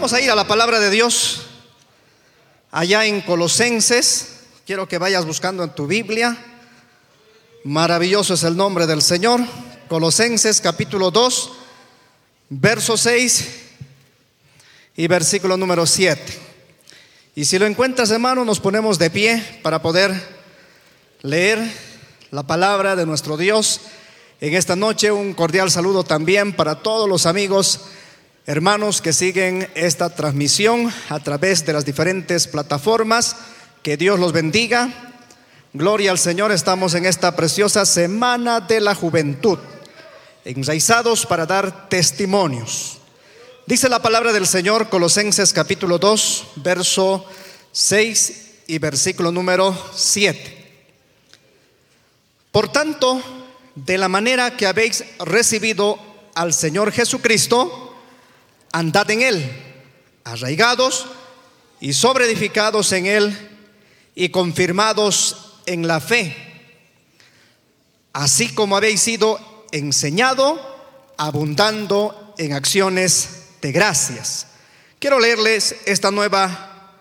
Vamos a ir a la palabra de Dios. Allá en Colosenses. Quiero que vayas buscando en tu Biblia. Maravilloso es el nombre del Señor. Colosenses capítulo 2, verso 6 y versículo número 7. Y si lo encuentras, hermano, nos ponemos de pie para poder leer la palabra de nuestro Dios. En esta noche un cordial saludo también para todos los amigos, hermanos que siguen esta transmisión a través de las diferentes plataformas. Que Dios los bendiga. Gloria al Señor, estamos en esta preciosa semana de la juventud, enraizados para dar testimonios. Dice la palabra del Señor, Colosenses capítulo 2, verso 6 y versículo número 7. Por tanto, de la manera que habéis recibido al Señor Jesucristo, andad en Él, arraigados y sobreedificados en Él y confirmados en la fe, así como habéis sido enseñado, abundando en acciones de gracias. Quiero leerles esta nueva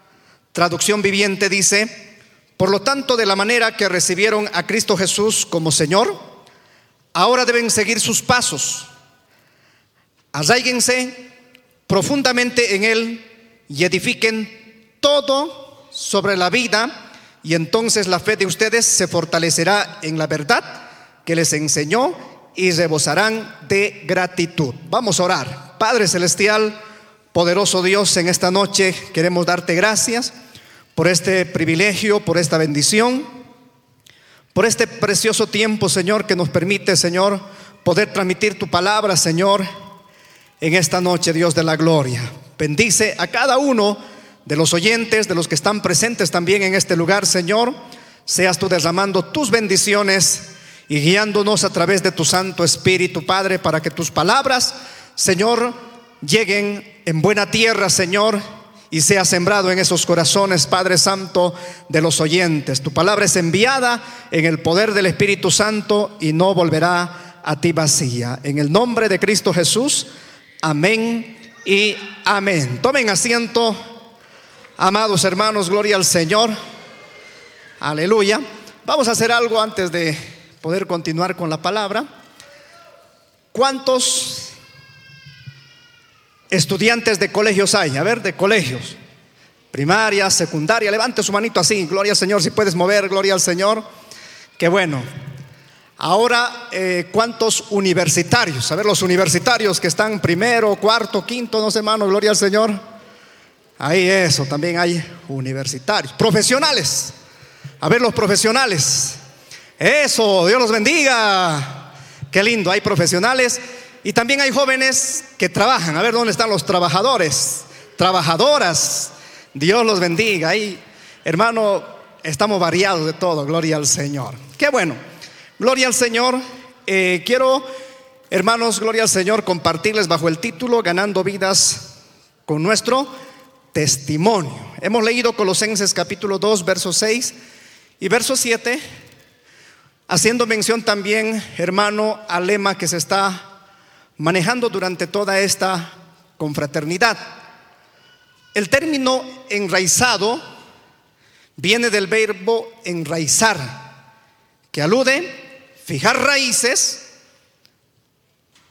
traducción viviente, dice, por lo tanto, de la manera que recibieron a Cristo Jesús como Señor, ahora deben seguir sus pasos. Arraíguense profundamente en Él y edifiquen todo sobre la vida y entonces la fe de ustedes se fortalecerá en la verdad que les enseñó y rebosarán de gratitud. Vamos a orar. Padre Celestial, poderoso Dios, en esta noche queremos darte gracias por este privilegio, por esta bendición, por este precioso tiempo, Señor, que nos permite, Señor, poder transmitir tu palabra, Señor, en esta noche, Dios de la gloria. Bendice a cada uno de los oyentes, de los que están presentes también en este lugar, Señor. Seas tú derramando tus bendiciones y guiándonos a través de tu Santo Espíritu, Padre, para que tus palabras, Señor, lleguen en buena tierra, Señor, y sea sembrado en esos corazones, Padre Santo, de los oyentes. Tu palabra es enviada en el poder del Espíritu Santo y no volverá a ti vacía. En el nombre de Cristo Jesús, amén y amén. Tomen asiento. Amados hermanos, gloria al Señor. Aleluya. Vamos a hacer algo antes de poder continuar con la palabra. ¿Cuántos estudiantes de colegios hay? A ver, de colegios. Primaria, secundaria. Levante su manito así. Gloria al Señor. Si puedes mover, gloria al Señor. Qué bueno. Ahora, eh, ¿cuántos universitarios? A ver, los universitarios que están primero, cuarto, quinto, no sé, hermano, gloria al Señor. Ahí eso, también hay universitarios, profesionales. A ver los profesionales. Eso, Dios los bendiga. Qué lindo, hay profesionales y también hay jóvenes que trabajan. A ver dónde están los trabajadores, trabajadoras. Dios los bendiga. Ahí, hermano, estamos variados de todo. Gloria al Señor. Qué bueno. Gloria al Señor. Eh, quiero, hermanos, gloria al Señor, compartirles bajo el título Ganando vidas con nuestro testimonio. Hemos leído Colosenses capítulo 2, verso 6 y verso 7, haciendo mención también, hermano, al lema que se está manejando durante toda esta confraternidad. El término enraizado viene del verbo enraizar, que alude fijar raíces,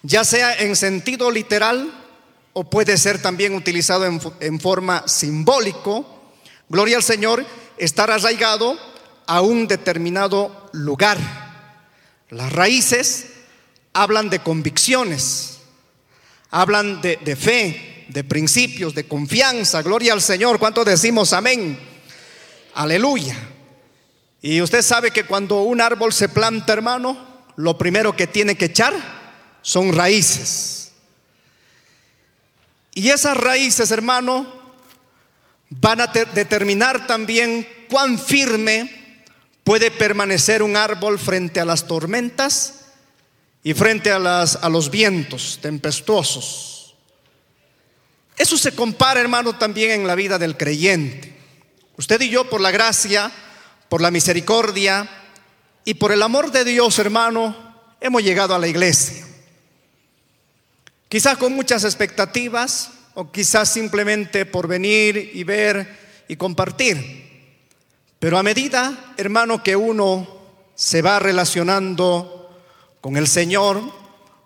ya sea en sentido literal o puede ser también utilizado en, forma simbólico. Gloria al Señor, estar arraigado a un determinado lugar. Las raíces hablan de convicciones, hablan de, de fe, de principios, de confianza. Gloria al Señor. ¿Cuánto decimos amén? Aleluya. Y usted sabe que cuando un árbol se planta, hermano, lo primero que tiene que echar son raíces. Y esas raíces, hermano, van a determinar también cuán firme puede permanecer un árbol frente a las tormentas y frente a, los vientos tempestuosos. Eso se compara, hermano, también en la vida del creyente. Usted y yo, por la gracia, por la misericordia y por el amor de Dios, hermano, hemos llegado a la iglesia. Quizás con muchas expectativas o quizás simplemente por venir y ver y compartir. Pero a medida, hermano, que uno se va relacionando con el Señor,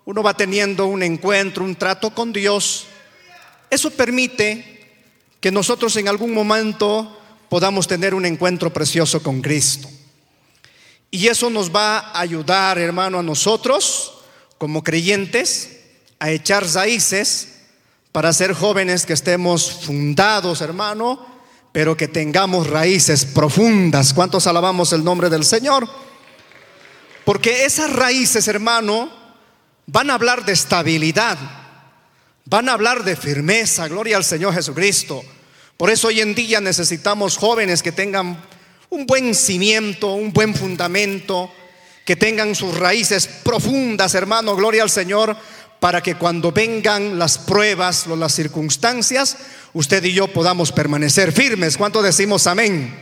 uno va teniendo un encuentro, un trato con Dios. Eso permite que nosotros en algún momento podamos tener un encuentro precioso con Cristo. Y eso nos va a ayudar, hermano, a nosotros como creyentes a echar raíces para ser jóvenes que estemos fundados, hermano, pero que tengamos raíces profundas. ¿Cuántos alabamos el nombre del Señor? Porque esas raíces, hermano, van a hablar de estabilidad, van a hablar de firmeza, gloria al Señor Jesucristo. Por eso hoy en día necesitamos jóvenes que tengan un buen cimiento, un buen fundamento, que tengan sus raíces profundas, hermano, gloria al Señor, para que cuando vengan las pruebas o las circunstancias, usted y yo podamos permanecer firmes. ¿Cuánto decimos amén?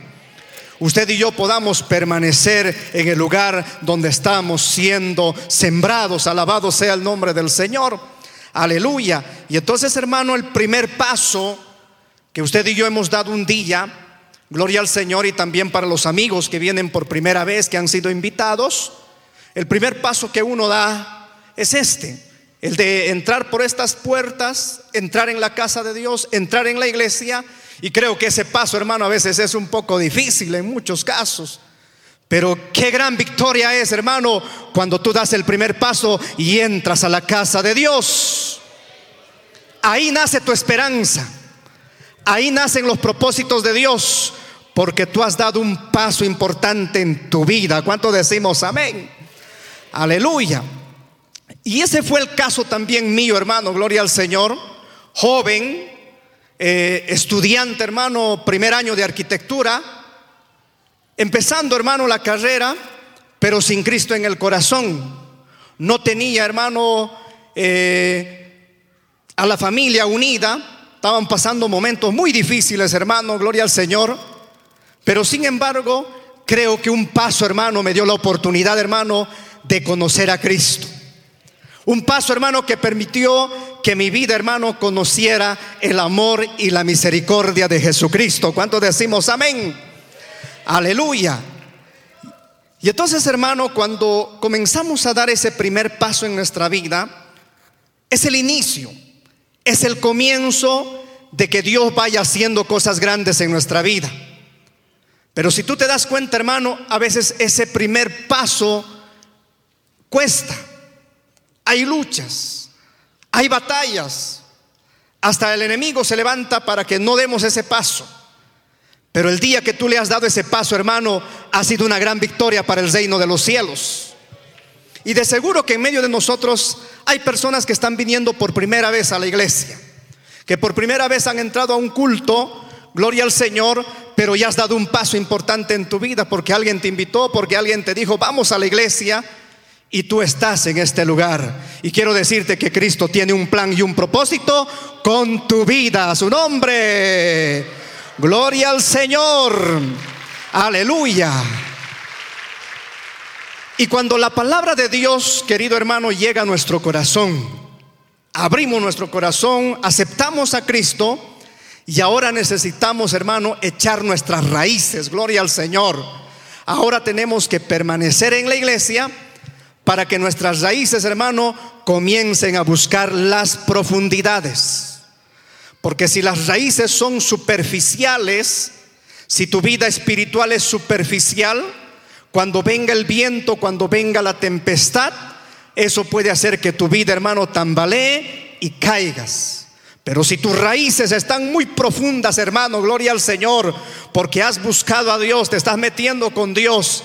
Usted y yo podamos permanecer en el lugar donde estamos siendo sembrados. Alabado sea el nombre del Señor. Aleluya. Y entonces, hermano, el primer paso que usted y yo hemos dado un día, gloria al Señor y también para los amigos que vienen por primera vez, que han sido invitados, el primer paso que uno da es este, el de entrar por estas puertas, entrar en la casa de Dios, entrar en la iglesia, y creo que ese paso, hermano, a veces es un poco difícil en muchos casos. Pero qué gran victoria es, hermano, cuando tú das el primer paso y entras a la casa de Dios. Ahí nace tu esperanza. Ahí nacen los propósitos de Dios, porque tú has dado un paso importante en tu vida. ¿Cuánto decimos amén? Aleluya. Y ese fue el caso también mío, hermano, gloria al Señor, joven, eh, estudiante, hermano, primer año de arquitectura, empezando, hermano, la carrera, pero sin Cristo en el corazón. No tenía, hermano, eh, a la familia unida, Estaban pasando momentos muy difíciles, hermano, gloria al Señor. Pero sin embargo, creo que un paso, hermano, me dio la oportunidad, hermano, de conocer a Cristo. Un paso, hermano, que permitió que mi vida, hermano, conociera el amor y la misericordia de Jesucristo. ¿Cuánto decimos amén? Aleluya. Y entonces, hermano, cuando comenzamos a dar ese primer paso en nuestra vida, es el inicio es el comienzo de que Dios vaya haciendo cosas grandes en nuestra vida. Pero si tú te das cuenta, hermano, a veces ese primer paso cuesta. Hay luchas, hay batallas. Hasta el enemigo se levanta para que no demos ese paso. Pero el día que tú le has dado ese paso, hermano, ha sido una gran victoria para el reino de los cielos. Y de seguro que en medio de nosotros hay personas que están viniendo por primera vez a la iglesia, que por primera vez han entrado a un culto, gloria al Señor, pero ya has dado un paso importante en tu vida porque alguien te invitó, porque alguien te dijo, vamos a la iglesia y tú estás en este lugar. Y quiero decirte que Cristo tiene un plan y un propósito con tu vida, su nombre. Gloria al Señor. Aleluya. Y cuando la palabra de Dios, querido hermano, llega a nuestro corazón, abrimos nuestro corazón, aceptamos a Cristo y ahora necesitamos, hermano, echar nuestras raíces, gloria al Señor. Ahora tenemos que permanecer en la iglesia para que nuestras raíces, hermano, comiencen a buscar las profundidades. Porque si las raíces son superficiales, si tu vida espiritual es superficial, cuando venga el viento, cuando venga la tempestad, eso puede hacer que tu vida, hermano, tambalee y caigas. Pero si tus raíces están muy profundas, hermano, gloria al Señor, porque has buscado a Dios, te estás metiendo con Dios.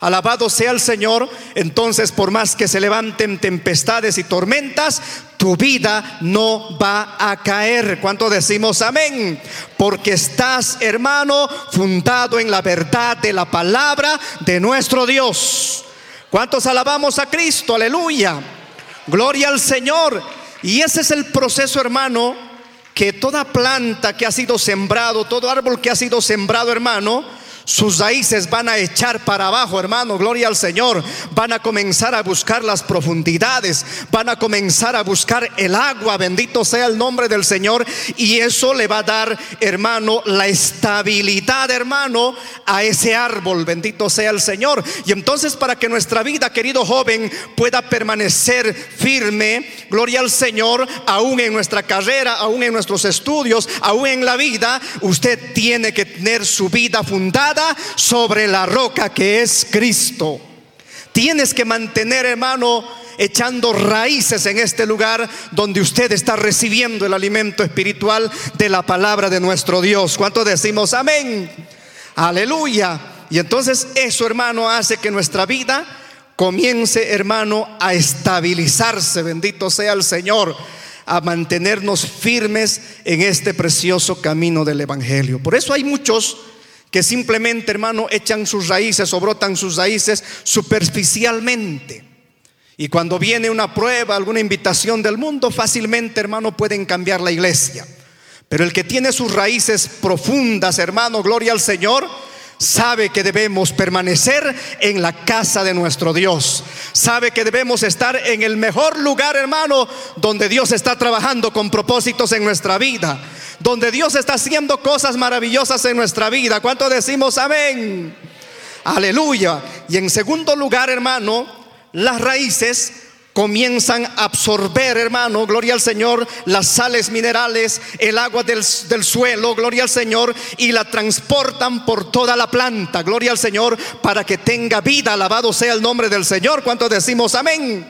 Alabado sea el Señor. Entonces, por más que se levanten tempestades y tormentas, tu vida no va a caer. ¿Cuánto decimos amén? Porque estás, hermano, fundado en la verdad de la palabra de nuestro Dios. ¿Cuántos alabamos a Cristo? Aleluya. Gloria al Señor. Y ese es el proceso, hermano, que toda planta que ha sido sembrado, todo árbol que ha sido sembrado, hermano, sus raíces van a echar para abajo, hermano, gloria al Señor. Van a comenzar a buscar las profundidades, van a comenzar a buscar el agua, bendito sea el nombre del Señor. Y eso le va a dar, hermano, la estabilidad, hermano, a ese árbol, bendito sea el Señor. Y entonces para que nuestra vida, querido joven, pueda permanecer firme, gloria al Señor, aún en nuestra carrera, aún en nuestros estudios, aún en la vida, usted tiene que tener su vida fundada sobre la roca que es Cristo. Tienes que mantener, hermano, echando raíces en este lugar donde usted está recibiendo el alimento espiritual de la palabra de nuestro Dios. ¿Cuánto decimos amén? Aleluya. Y entonces eso, hermano, hace que nuestra vida comience, hermano, a estabilizarse. Bendito sea el Señor a mantenernos firmes en este precioso camino del Evangelio. Por eso hay muchos que simplemente, hermano, echan sus raíces o brotan sus raíces superficialmente. Y cuando viene una prueba, alguna invitación del mundo, fácilmente, hermano, pueden cambiar la iglesia. Pero el que tiene sus raíces profundas, hermano, gloria al Señor, sabe que debemos permanecer en la casa de nuestro Dios. Sabe que debemos estar en el mejor lugar, hermano, donde Dios está trabajando con propósitos en nuestra vida donde Dios está haciendo cosas maravillosas en nuestra vida. ¿Cuánto decimos amén? Aleluya. Y en segundo lugar, hermano, las raíces comienzan a absorber, hermano, gloria al Señor, las sales minerales, el agua del, del, suelo, gloria al Señor, y la transportan por toda la planta, gloria al Señor, para que tenga vida, alabado sea el nombre del Señor. ¿Cuánto decimos amén?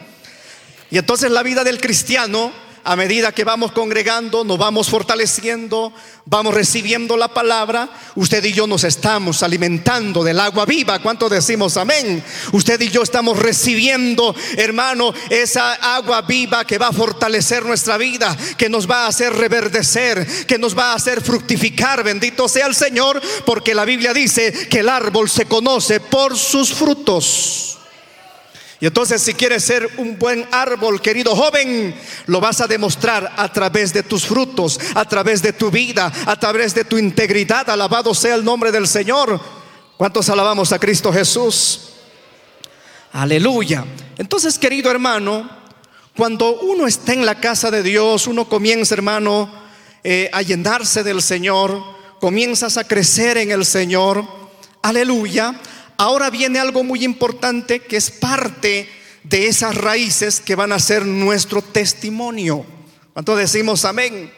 Y entonces la vida del cristiano a medida que vamos congregando, nos vamos fortaleciendo, vamos recibiendo la palabra, usted y yo nos estamos alimentando del agua viva. ¿Cuánto decimos amén? Usted y yo estamos recibiendo, hermano, esa agua viva que va a fortalecer nuestra vida, que nos va a hacer reverdecer, que nos va a hacer fructificar. Bendito sea el Señor, porque la Biblia dice que el árbol se conoce por sus frutos. Y entonces si quieres ser un buen árbol, querido joven, lo vas a demostrar a través de tus frutos, a través de tu vida, a través de tu integridad. Alabado sea el nombre del Señor. ¿Cuántos alabamos a Cristo Jesús? Aleluya. Entonces, querido hermano, cuando uno está en la casa de Dios, uno comienza, hermano, eh, a llenarse del Señor, comienzas a crecer en el Señor. Aleluya ahora viene algo muy importante que es parte de esas raíces que van a ser nuestro testimonio. ¿Cuánto decimos amén?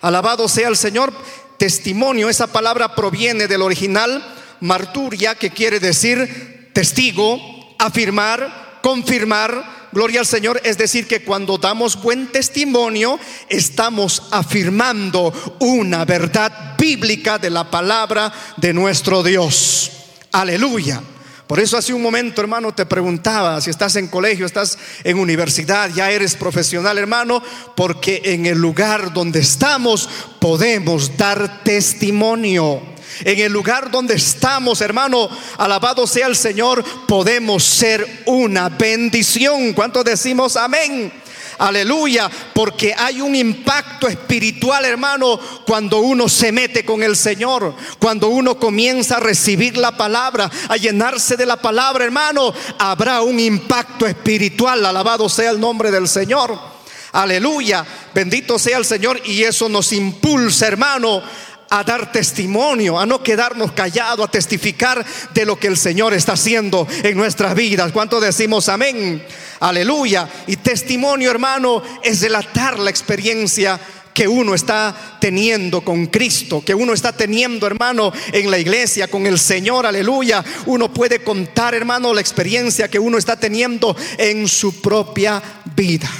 Alabado sea el Señor. Testimonio, esa palabra proviene del original marturia, que quiere decir testigo, afirmar, confirmar. Gloria al Señor, es decir, que cuando damos buen testimonio, estamos afirmando una verdad bíblica de la palabra de nuestro Dios. Aleluya. Por eso hace un momento, hermano, te preguntaba si estás en colegio, estás en universidad, ya eres profesional, hermano, porque en el lugar donde estamos podemos dar testimonio. En el lugar donde estamos, hermano, alabado sea el Señor, podemos ser una bendición. ¿Cuánto decimos amén? Aleluya, porque hay un impacto espiritual, hermano, cuando uno se mete con el Señor, cuando uno comienza a recibir la palabra, a llenarse de la palabra, hermano, habrá un impacto espiritual. Alabado sea el nombre del Señor. Aleluya, bendito sea el Señor y eso nos impulsa, hermano, a dar testimonio, a no quedarnos callados, a testificar de lo que el Señor está haciendo en nuestras vidas. ¿Cuánto decimos amén? Aleluya. Y testimonio, hermano, es relatar la experiencia que uno está teniendo con Cristo, que uno está teniendo, hermano, en la iglesia, con el Señor, aleluya. Uno puede contar, hermano, la experiencia que uno está teniendo en su propia vida.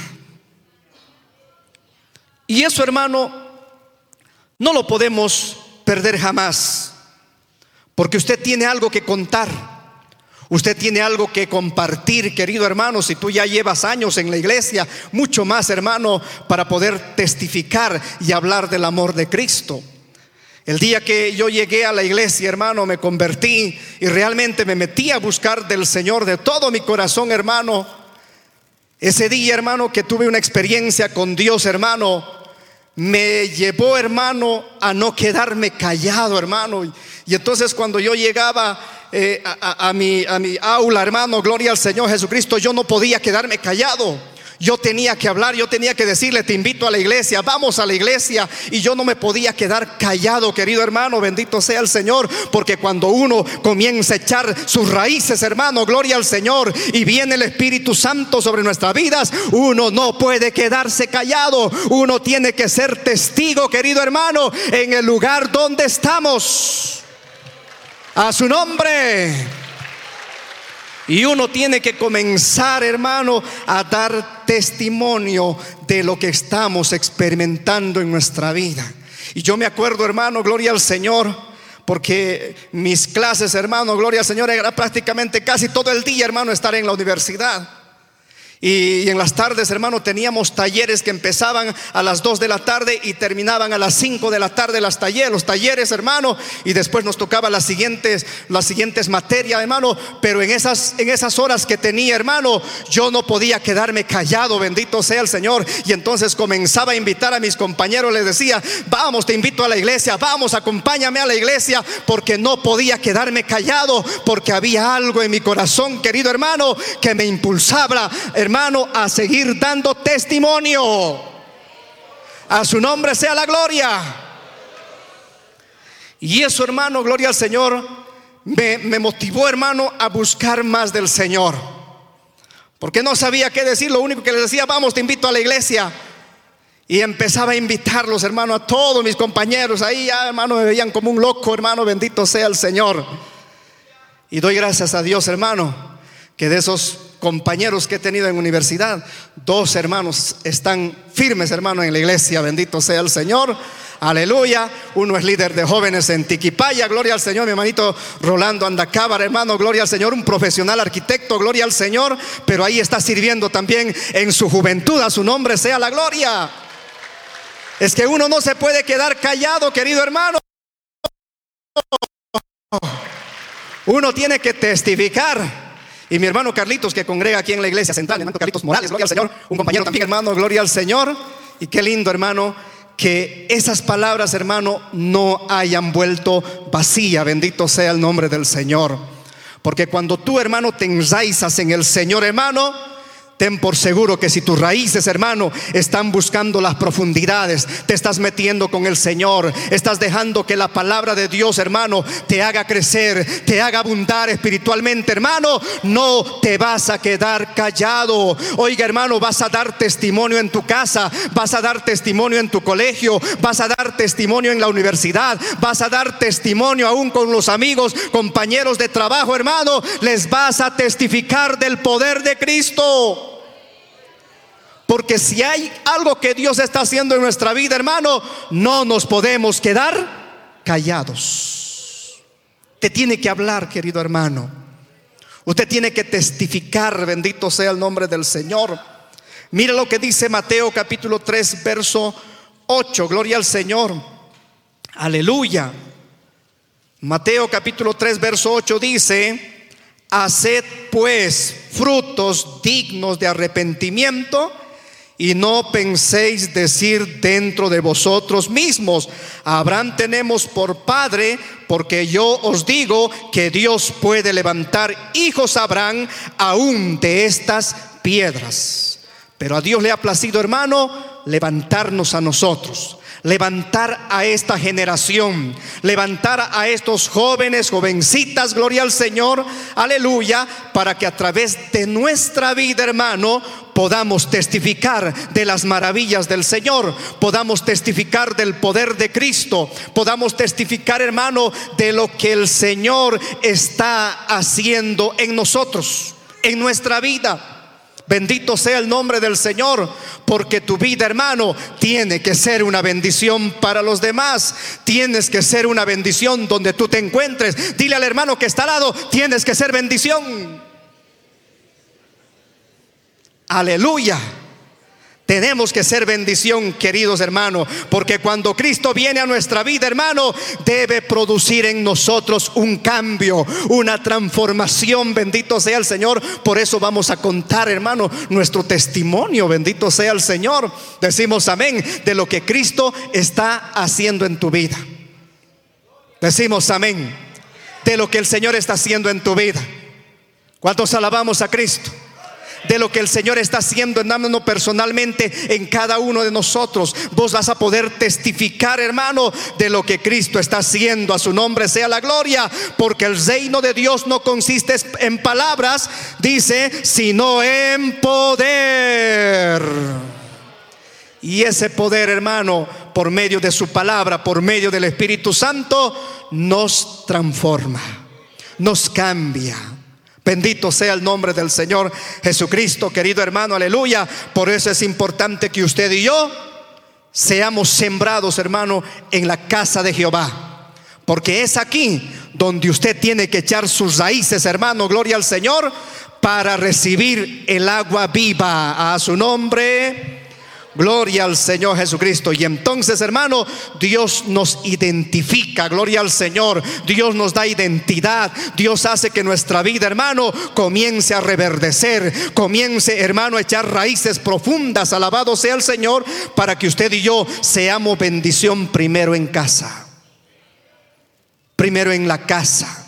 Y eso, hermano, no lo podemos perder jamás, porque usted tiene algo que contar. Usted tiene algo que compartir, querido hermano, si tú ya llevas años en la iglesia, mucho más, hermano, para poder testificar y hablar del amor de Cristo. El día que yo llegué a la iglesia, hermano, me convertí y realmente me metí a buscar del Señor de todo mi corazón, hermano. Ese día, hermano, que tuve una experiencia con Dios, hermano, me llevó, hermano, a no quedarme callado, hermano. Y entonces cuando yo llegaba eh, a, mi, a mi aula, hermano, gloria al Señor Jesucristo, yo no podía quedarme callado. Yo tenía que hablar, yo tenía que decirle, te invito a la iglesia, vamos a la iglesia. Y yo no me podía quedar callado, querido hermano, bendito sea el Señor, porque cuando uno comienza a echar sus raíces, hermano, gloria al Señor, y viene el Espíritu Santo sobre nuestras vidas, uno no puede quedarse callado, uno tiene que ser testigo, querido hermano, en el lugar donde estamos. A su nombre. Y uno tiene que comenzar, hermano, a dar testimonio de lo que estamos experimentando en nuestra vida. Y yo me acuerdo, hermano, gloria al Señor, porque mis clases, hermano, gloria al Señor, era prácticamente casi todo el día, hermano, estar en la universidad. Y en las tardes, hermano, teníamos talleres que empezaban a las 2 de la tarde y terminaban a las 5 de la tarde los talleres, hermano, y después nos tocaba las siguientes las siguientes materias, hermano, pero en esas en esas horas que tenía, hermano, yo no podía quedarme callado, bendito sea el Señor, y entonces comenzaba a invitar a mis compañeros, les decía, "Vamos, te invito a la iglesia, vamos, acompáñame a la iglesia", porque no podía quedarme callado, porque había algo en mi corazón, querido hermano, que me impulsaba, hermano, a seguir dando testimonio. A su nombre sea la gloria. Y eso, hermano, gloria al Señor, me, me, motivó, hermano, a buscar más del Señor. Porque no sabía qué decir, lo único que les decía, vamos, te invito a la iglesia. Y empezaba a invitarlos, hermano, a todos mis compañeros. Ahí ya, hermano, me veían como un loco, hermano, bendito sea el Señor. Y doy gracias a Dios, hermano, que de esos compañeros que he tenido en universidad, dos hermanos están firmes, hermano, en la iglesia. Bendito sea el Señor. Aleluya. Uno es líder de jóvenes en Tiquipaya. Gloria al Señor. Mi hermanito Rolando Andacábar, hermano. Gloria al Señor. Un profesional arquitecto. Gloria al Señor. Pero ahí está sirviendo también en su juventud. A su nombre sea la gloria. Es que uno no se puede quedar callado, querido hermano. Uno tiene que testificar. Y mi hermano Carlitos, que congrega aquí en la iglesia central, hermano Carlitos Morales, gloria al Señor, un compañero también, hermano, gloria al Señor. Y qué lindo, hermano, que esas palabras, hermano, no hayan vuelto vacía. Bendito sea el nombre del Señor. Porque cuando tú, hermano, te enraizas en el Señor, hermano, Ten por seguro que si tus raíces, hermano, están buscando las profundidades, te estás metiendo con el Señor, estás dejando que la palabra de Dios, hermano, te haga crecer, te haga abundar espiritualmente, hermano, no te vas a quedar callado. Oiga, hermano, vas a dar testimonio en tu casa, vas a dar testimonio en tu colegio, vas a dar testimonio en la universidad, vas a dar testimonio aún con los amigos, compañeros de trabajo, hermano, les vas a testificar del poder de Cristo. Porque si hay algo que Dios está haciendo en nuestra vida, hermano, no nos podemos quedar callados. Te tiene que hablar, querido hermano. Usted tiene que testificar, bendito sea el nombre del Señor. Mira lo que dice Mateo capítulo 3, verso 8. Gloria al Señor. Aleluya. Mateo capítulo 3, verso 8 dice, haced pues frutos dignos de arrepentimiento y no penséis decir dentro de vosotros mismos, Abraham tenemos por padre, porque yo os digo que Dios puede levantar hijos a Abraham aún de estas piedras. Pero a Dios le ha placido, hermano, levantarnos a nosotros levantar a esta generación, levantar a estos jóvenes, jovencitas, gloria al Señor, aleluya, para que a través de nuestra vida, hermano, podamos testificar de las maravillas del Señor, podamos testificar del poder de Cristo, podamos testificar, hermano, de lo que el Señor está haciendo en nosotros, en nuestra vida. Bendito sea el nombre del Señor, porque tu vida, hermano, tiene que ser una bendición para los demás. Tienes que ser una bendición donde tú te encuentres. Dile al hermano que está al lado, tienes que ser bendición. Aleluya. Tenemos que ser bendición, queridos hermanos, porque cuando Cristo viene a nuestra vida, hermano, debe producir en nosotros un cambio, una transformación. Bendito sea el Señor. Por eso vamos a contar, hermano, nuestro testimonio. Bendito sea el Señor. Decimos amén de lo que Cristo está haciendo en tu vida. Decimos amén de lo que el Señor está haciendo en tu vida. ¿Cuántos alabamos a Cristo? De lo que el Señor está haciendo en personalmente en cada uno de nosotros. Vos vas a poder testificar, hermano, de lo que Cristo está haciendo. A su nombre sea la gloria, porque el reino de Dios no consiste en palabras, dice, sino en poder. Y ese poder, hermano, por medio de su palabra, por medio del Espíritu Santo, nos transforma, nos cambia Bendito sea el nombre del Señor Jesucristo, querido hermano, aleluya. Por eso es importante que usted y yo seamos sembrados, hermano, en la casa de Jehová. Porque es aquí donde usted tiene que echar sus raíces, hermano, gloria al Señor, para recibir el agua viva a su nombre. Gloria al Señor Jesucristo. Y entonces, hermano, Dios nos identifica. Gloria al Señor. Dios nos da identidad. Dios hace que nuestra vida, hermano, comience a reverdecer. Comience, hermano, a echar raíces profundas. Alabado sea el Señor para que usted y yo seamos bendición primero en casa. Primero en la casa.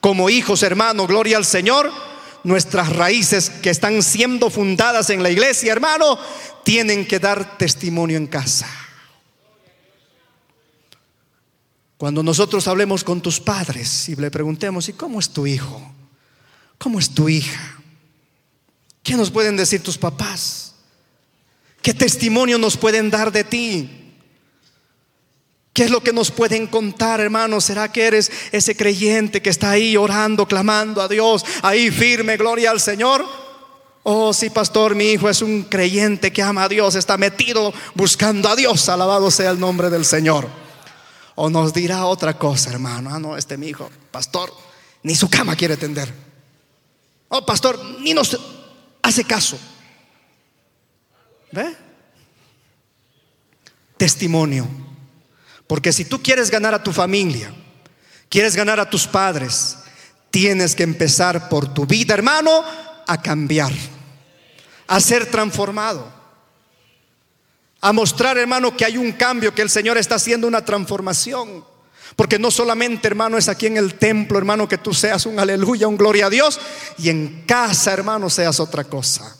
Como hijos, hermano, gloria al Señor nuestras raíces que están siendo fundadas en la iglesia, hermano, tienen que dar testimonio en casa. Cuando nosotros hablemos con tus padres y le preguntemos, ¿y cómo es tu hijo? ¿Cómo es tu hija? ¿Qué nos pueden decir tus papás? ¿Qué testimonio nos pueden dar de ti? ¿Qué es lo que nos pueden contar, hermano? ¿Será que eres ese creyente que está ahí orando, clamando a Dios, ahí firme, gloria al Señor? Oh, sí, pastor, mi hijo es un creyente que ama a Dios, está metido buscando a Dios, alabado sea el nombre del Señor. O nos dirá otra cosa, hermano. Ah, no, este mi hijo, pastor, ni su cama quiere tender. Oh, pastor, ni nos hace caso. ¿Ve? Testimonio. Porque si tú quieres ganar a tu familia, quieres ganar a tus padres, tienes que empezar por tu vida, hermano, a cambiar, a ser transformado, a mostrar, hermano, que hay un cambio, que el Señor está haciendo una transformación. Porque no solamente, hermano, es aquí en el templo, hermano, que tú seas un aleluya, un gloria a Dios, y en casa, hermano, seas otra cosa.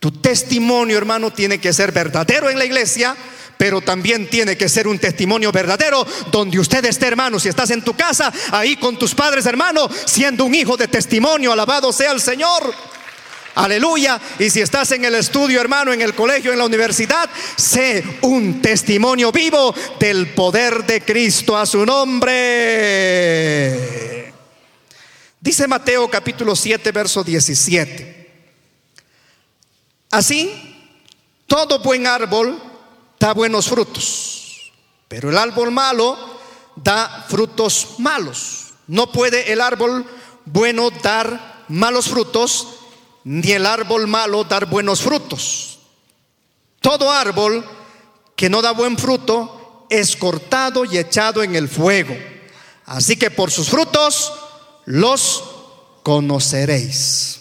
Tu testimonio, hermano, tiene que ser verdadero en la iglesia, pero también tiene que ser un testimonio verdadero donde usted esté, hermano, si estás en tu casa, ahí con tus padres, hermano, siendo un hijo de testimonio, alabado sea el Señor. Aleluya. Y si estás en el estudio, hermano, en el colegio, en la universidad, sé un testimonio vivo del poder de Cristo a su nombre. Dice Mateo capítulo 7, verso 17. Así, todo buen árbol da buenos frutos, pero el árbol malo da frutos malos. No puede el árbol bueno dar malos frutos, ni el árbol malo dar buenos frutos. Todo árbol que no da buen fruto es cortado y echado en el fuego. Así que por sus frutos los conoceréis.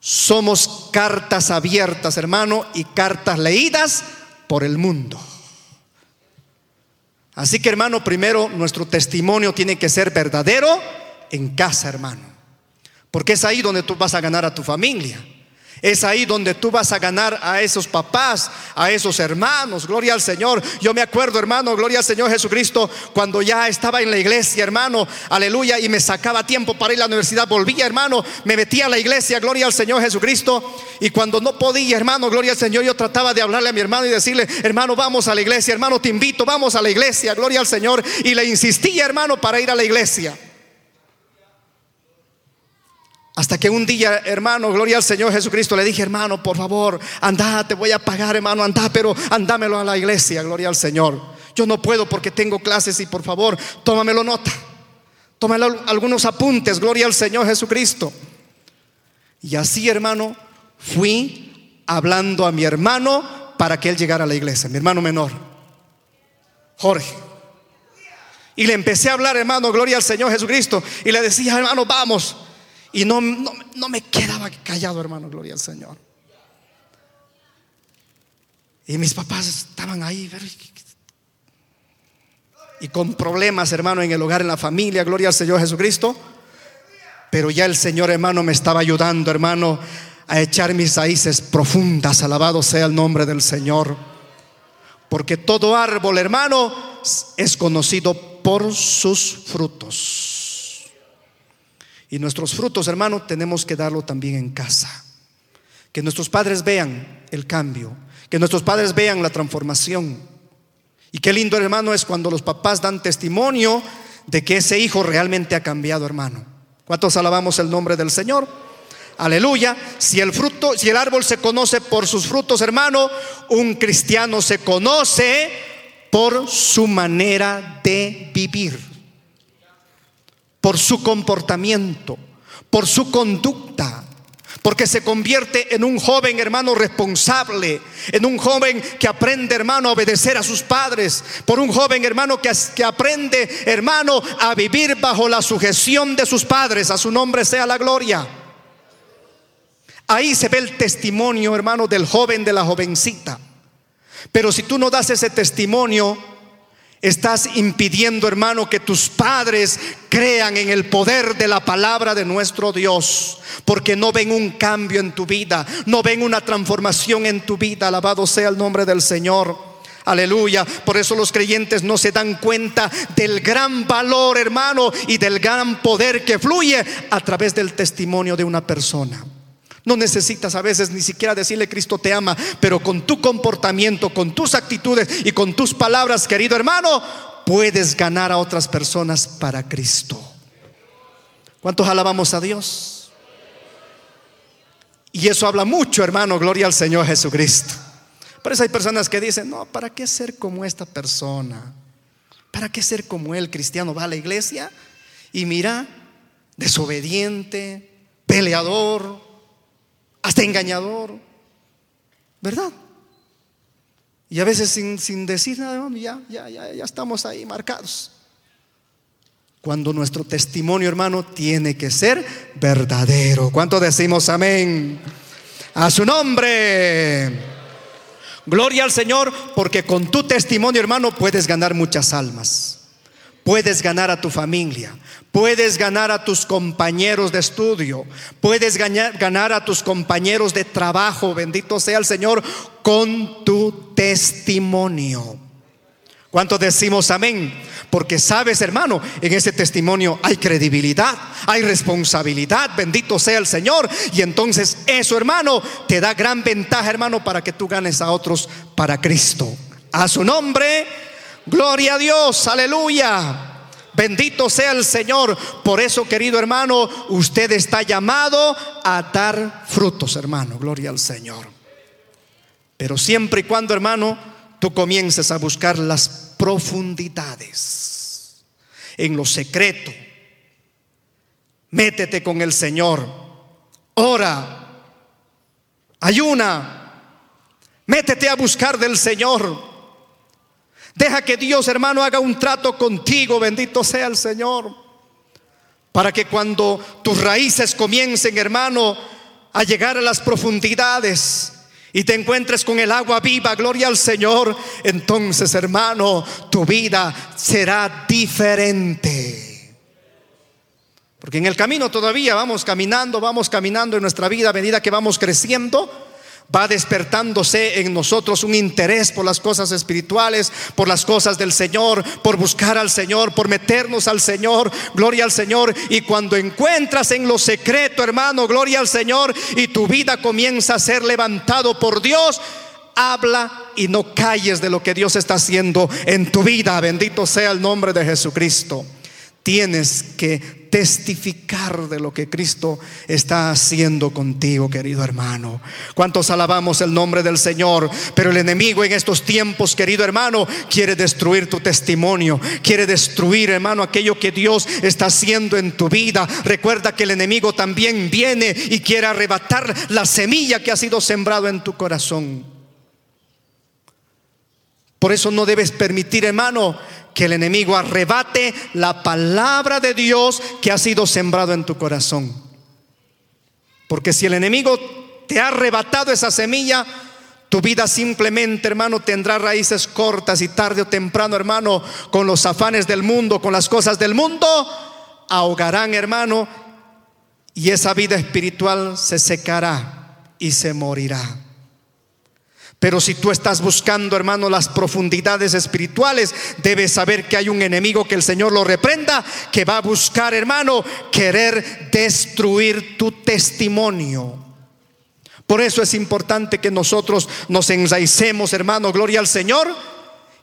Somos cartas abiertas, hermano, y cartas leídas por el mundo. Así que hermano, primero nuestro testimonio tiene que ser verdadero en casa, hermano. Porque es ahí donde tú vas a ganar a tu familia. Es ahí donde tú vas a ganar a esos papás, a esos hermanos. Gloria al Señor. Yo me acuerdo, hermano, gloria al Señor Jesucristo, cuando ya estaba en la iglesia, hermano, aleluya, y me sacaba tiempo para ir a la universidad. Volvía, hermano, me metía a la iglesia, gloria al Señor Jesucristo. Y cuando no podía, hermano, gloria al Señor, yo trataba de hablarle a mi hermano y decirle, hermano, vamos a la iglesia, hermano, te invito, vamos a la iglesia, gloria al Señor. Y le insistía, hermano, para ir a la iglesia. Hasta que un día, hermano, gloria al Señor Jesucristo, le dije, hermano, por favor, anda, te voy a pagar, hermano, anda, pero andámelo a la iglesia, gloria al Señor. Yo no puedo porque tengo clases y por favor, tómamelo nota. Tómalo algunos apuntes, gloria al Señor Jesucristo. Y así, hermano, fui hablando a mi hermano para que él llegara a la iglesia, mi hermano menor, Jorge. Y le empecé a hablar, hermano, gloria al Señor Jesucristo. Y le decía, hermano, vamos. Y no, no, me quedaba callado, hermano, gloria al Señor. Y mis papás estaban ahí, y con problemas, hermano, en el hogar, en la familia, gloria al Señor Jesucristo. Pero ya el Señor, hermano, me estaba ayudando, hermano, a echar mis raíces profundas. Alabado sea el nombre del Señor. Porque todo árbol, hermano, es conocido por sus frutos. Y nuestros frutos, hermano, tenemos que darlo también en casa. Que nuestros padres vean el cambio, que nuestros padres vean la transformación. Y qué lindo, hermano, es cuando los papás dan testimonio de que ese hijo realmente ha cambiado, hermano. ¿Cuántos alabamos el nombre del Señor? Aleluya. Si el fruto, si el árbol se conoce por sus frutos, hermano, un cristiano se conoce por su manera de vivir por su comportamiento, por su conducta, porque se convierte en un joven hermano responsable, en un joven que aprende hermano a obedecer a sus padres, por un joven hermano que, que, aprende hermano a vivir bajo la sujeción de sus padres, a su nombre sea la gloria. Ahí se ve el testimonio hermano del joven, de la jovencita. Pero si tú no das ese testimonio, Estás impidiendo, hermano, que tus padres crean en el poder de la palabra de nuestro Dios, porque no ven un cambio en tu vida, no ven una transformación en tu vida. Alabado sea el nombre del Señor. Aleluya. Por eso los creyentes no se dan cuenta del gran valor, hermano, y del gran poder que fluye a través del testimonio de una persona. No necesitas a veces ni siquiera decirle Cristo te ama, pero con tu comportamiento, con tus actitudes y con tus palabras, querido hermano, puedes ganar a otras personas para Cristo. ¿Cuántos alabamos a Dios? Y eso habla mucho, hermano, gloria al Señor Jesucristo. Por eso hay personas que dicen, no, ¿para qué ser como esta persona? ¿Para qué ser como él, cristiano? Va a la iglesia y mira, desobediente, peleador, hasta engañador, ¿verdad? Y a veces sin, decir nada, ya, ya, ya, ya estamos ahí marcados. Cuando nuestro testimonio, hermano, tiene que ser verdadero. ¿Cuánto decimos amén? A su nombre. Gloria al Señor, porque con tu testimonio, hermano, puedes ganar muchas almas. Puedes ganar a tu familia, puedes ganar a tus compañeros de estudio, puedes ganar, a tus compañeros de trabajo, bendito sea el Señor, con tu testimonio. ¿Cuántos decimos amén? Porque sabes, hermano, en ese testimonio hay credibilidad, hay responsabilidad, bendito sea el Señor. Y entonces eso, hermano, te da gran ventaja, hermano, para que tú ganes a otros para Cristo. A su nombre Gloria a Dios, aleluya. Bendito sea el Señor. Por eso, querido hermano, usted está llamado a dar frutos, hermano. Gloria al Señor. Pero siempre y cuando, hermano, tú comiences a buscar las profundidades, en lo secreto, métete con el Señor, ora, ayuna, métete a buscar del Señor. Deja que Dios, hermano, haga un trato contigo, bendito sea el Señor. Para que cuando tus raíces comiencen, hermano, a llegar a las profundidades y te encuentres con el agua viva, gloria al Señor, entonces, hermano, tu vida será diferente. Porque en el camino todavía vamos caminando, vamos caminando en nuestra vida a medida que vamos creciendo va despertándose en nosotros un interés por las cosas espirituales, por las cosas del Señor, por buscar al Señor, por meternos al Señor, gloria al Señor. Y cuando encuentras en lo secreto, hermano, gloria al Señor, y tu vida comienza a ser levantado por Dios, habla y no calles de lo que Dios está haciendo en tu vida. Bendito sea el nombre de Jesucristo. Tienes que testificar de lo que Cristo está haciendo contigo, querido hermano. ¿Cuántos alabamos el nombre del Señor? Pero el enemigo en estos tiempos, querido hermano, quiere destruir tu testimonio, quiere destruir, hermano, aquello que Dios está haciendo en tu vida. Recuerda que el enemigo también viene y quiere arrebatar la semilla que ha sido sembrado en tu corazón. Por eso no debes permitir, hermano, que el enemigo arrebate la palabra de Dios que ha sido sembrado en tu corazón. Porque si el enemigo te ha arrebatado esa semilla, tu vida simplemente, hermano, tendrá raíces cortas y tarde o temprano, hermano, con los afanes del mundo, con las cosas del mundo, ahogarán, hermano, y esa vida espiritual se secará y se morirá. Pero si tú estás buscando, hermano, las profundidades espirituales, debes saber que hay un enemigo que el Señor lo reprenda, que va a buscar, hermano, querer destruir tu testimonio. Por eso es importante que nosotros nos enraicemos, hermano, gloria al Señor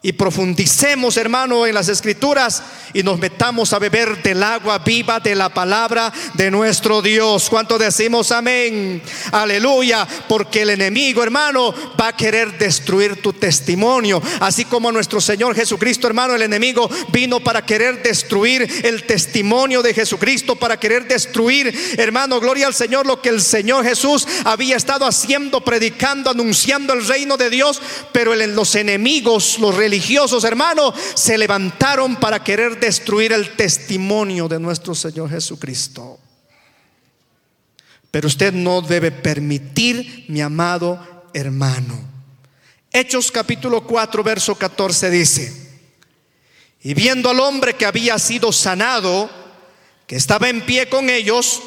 y profundicemos, hermano, en las escrituras y nos metamos a beber del agua viva de la palabra de nuestro Dios. ¿Cuánto decimos amén? Aleluya, porque el enemigo, hermano, va a querer destruir tu testimonio, así como nuestro Señor Jesucristo, hermano, el enemigo vino para querer destruir el testimonio de Jesucristo, para querer destruir, hermano, gloria al Señor, lo que el Señor Jesús había estado haciendo, predicando, anunciando el reino de Dios, pero los enemigos, los religiosos, religiosos, hermanos, se levantaron para querer destruir el testimonio de nuestro Señor Jesucristo. Pero usted no debe permitir, mi amado hermano. Hechos capítulo 4, verso 14 dice, y viendo al hombre que había sido sanado, que estaba en pie con ellos,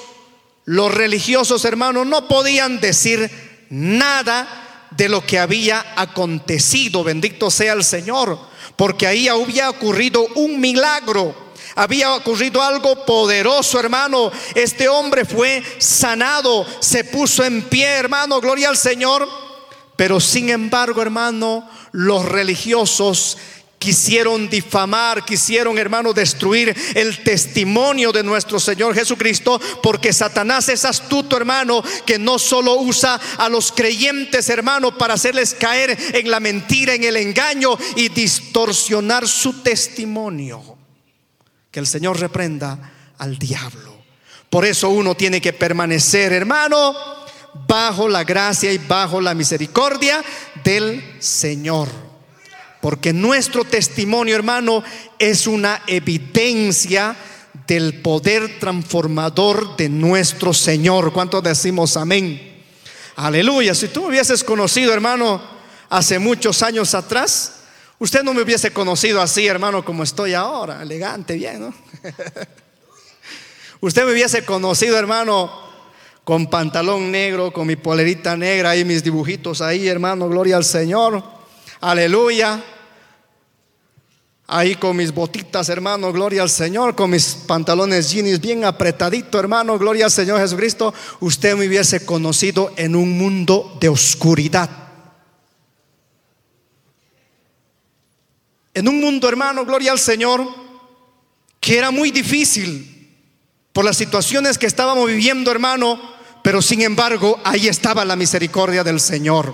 los religiosos hermanos no podían decir nada de lo que había acontecido. Bendito sea el Señor, porque ahí había ocurrido un milagro. Había ocurrido algo poderoso, hermano. Este hombre fue sanado, se puso en pie, hermano, gloria al Señor. Pero sin embargo, hermano, los religiosos quisieron difamar, quisieron, hermano, destruir el testimonio de nuestro Señor Jesucristo, porque Satanás es astuto, hermano, que no solo usa a los creyentes, hermano, para hacerles caer en la mentira, en el engaño y distorsionar su testimonio. Que el Señor reprenda al diablo. Por eso uno tiene que permanecer, hermano, bajo la gracia y bajo la misericordia del Señor. Porque nuestro testimonio, hermano, es una evidencia del poder transformador de nuestro Señor. ¿Cuántos decimos amén? Aleluya. Si tú me hubieses conocido, hermano, hace muchos años atrás, usted no me hubiese conocido así, hermano, como estoy ahora, elegante, bien, ¿no? usted me hubiese conocido, hermano, con pantalón negro, con mi polerita negra y mis dibujitos ahí, hermano, gloria al Señor. Aleluya Ahí con mis botitas, hermano, gloria al Señor, con mis pantalones jeans bien apretadito, hermano, gloria al Señor Jesucristo, usted me hubiese conocido en un mundo de oscuridad. En un mundo, hermano, gloria al Señor, que era muy difícil por las situaciones que estábamos viviendo, hermano, pero sin embargo, ahí estaba la misericordia del Señor.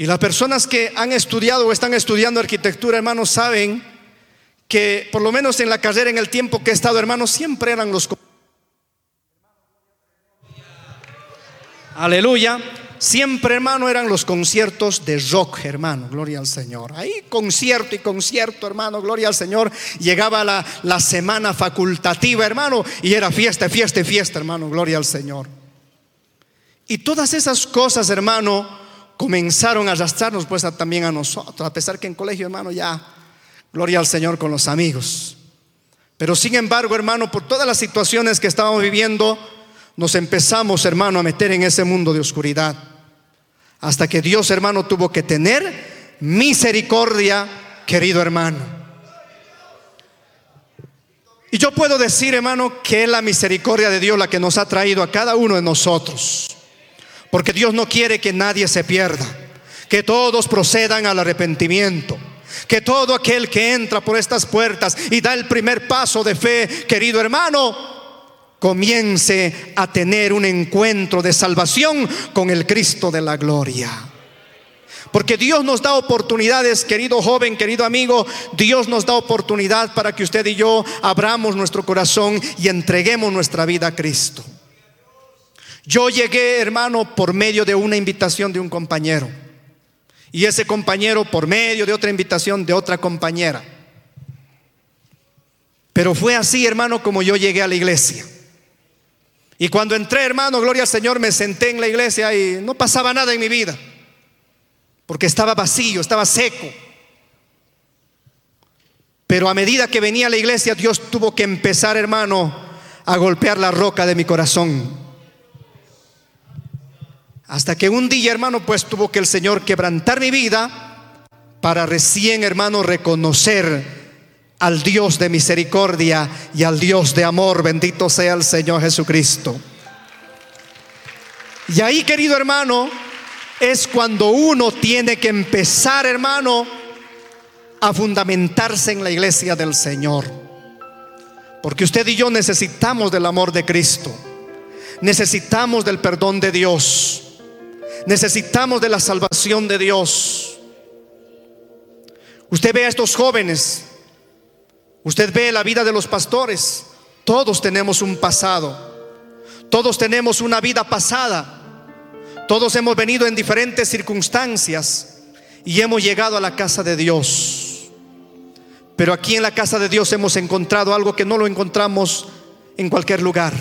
Y las personas que han estudiado o están estudiando arquitectura, hermanos, saben que por lo menos en la carrera, en el tiempo que he estado, hermanos, siempre eran los... Aleluya. Siempre, hermano, eran los conciertos de rock, hermano, gloria al Señor. Ahí concierto y concierto, hermano, gloria al Señor. Llegaba la, la semana facultativa, hermano, y era fiesta, fiesta, fiesta, hermano, gloria al Señor. Y todas esas cosas, hermano, comenzaron a arrastrarnos pues también a nosotros, a pesar que en colegio, hermano, ya, gloria al Señor con los amigos. Pero sin embargo, hermano, por todas las situaciones que estábamos viviendo, nos empezamos, hermano, a meter en ese mundo de oscuridad. Hasta que Dios, hermano, tuvo que tener misericordia, querido hermano. Y yo puedo decir, hermano, que es la misericordia de Dios la que nos ha traído a cada uno de nosotros. Porque Dios no quiere que nadie se pierda, que todos procedan al arrepentimiento. Que todo aquel que entra por estas puertas y da el primer paso de fe, querido hermano, comience a tener un encuentro de salvación con el Cristo de la gloria. Porque Dios nos da oportunidades, querido joven, querido amigo, Dios nos da oportunidad para que usted y yo abramos nuestro corazón y entreguemos nuestra vida a Cristo. Yo llegué, hermano, por medio de una invitación de un compañero. Y ese compañero por medio de otra invitación de otra compañera. Pero fue así, hermano, como yo llegué a la iglesia. Y cuando entré, hermano, gloria al Señor, me senté en la iglesia y no pasaba nada en mi vida porque estaba vacío, estaba seco. Pero a medida que venía a la iglesia, Dios tuvo que empezar, hermano, a golpear la roca de mi corazón. Hasta que un día, hermano, pues tuvo que el Señor quebrantar mi vida para recién, hermano, reconocer al Dios de misericordia y al Dios de amor. Bendito sea el Señor Jesucristo. Y ahí, querido hermano, es cuando uno tiene que empezar, hermano, a fundamentarse en la iglesia del Señor. Porque usted y yo necesitamos del amor de Cristo. Necesitamos del perdón de Dios. Necesitamos de la salvación de Dios. Usted ve a estos jóvenes. Usted ve la vida de los pastores. Todos tenemos un pasado. Todos tenemos una vida pasada. Todos hemos venido en diferentes circunstancias y hemos llegado a la casa de Dios. Pero aquí en la casa de Dios hemos encontrado algo que no lo encontramos en cualquier lugar.